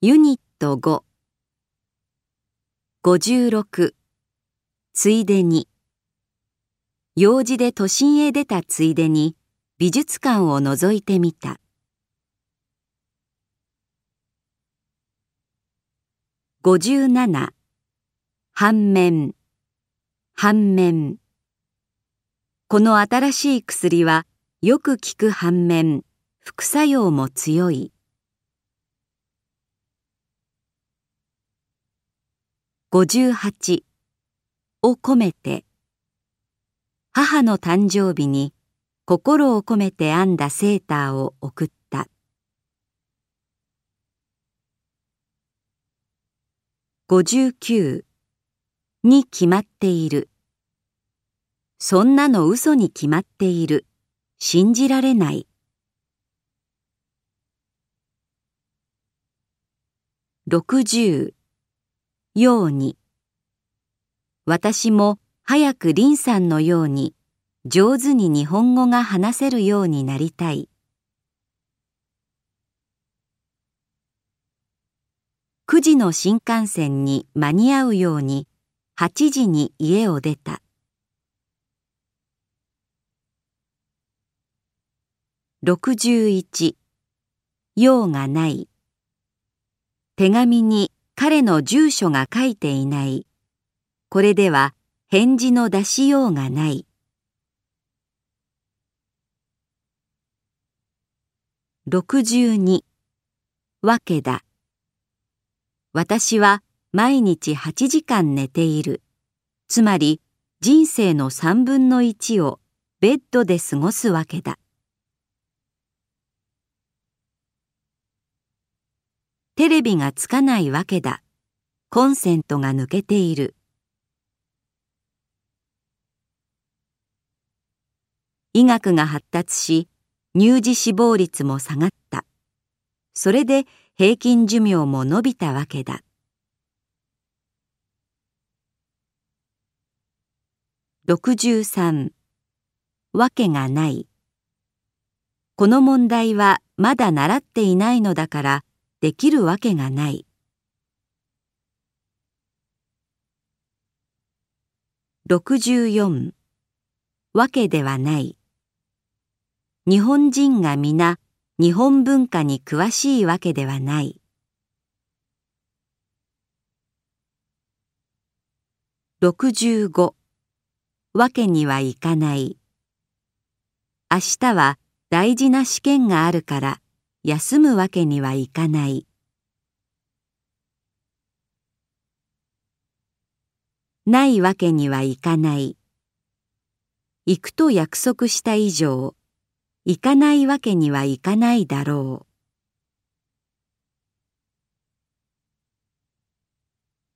ユニット5 56ついでに。用事で都心へ出たついでに美術館を覗いてみた。57反面。反面。この新しい薬はよく効く反面。副作用も強い。58を込めて。母の誕生日に心を込めて編んだセーターを送った。59に決まっている。そんなの嘘に決まっている。信じられない。60ように。私も早く凛さんのように上手に日本語が話せるようになりたい。9時の新幹線に間に合うように8時に家を出た。61用がない。手紙に彼の住所が書いていない。これでは返事の出しようがない。62わけだ。私は毎日8時間寝ている。つまり人生の3分の1をベッドで過ごすわけだ。テレビがつかないわけだ。コンセントが抜けている。医学が発達し、乳児死亡率も下がった。それで平均寿命も伸びたわけだ。63わけがない。この問題はまだ習っていないのだからできるわけがない。64わけではない。日本人が皆日本文化に詳しいわけではない。65わけにはいかない。明日は大事な試験があるから休むわけにはいかない。ないわけにはいかない。行くと約束した以上、行かないわけにはいかないだろう。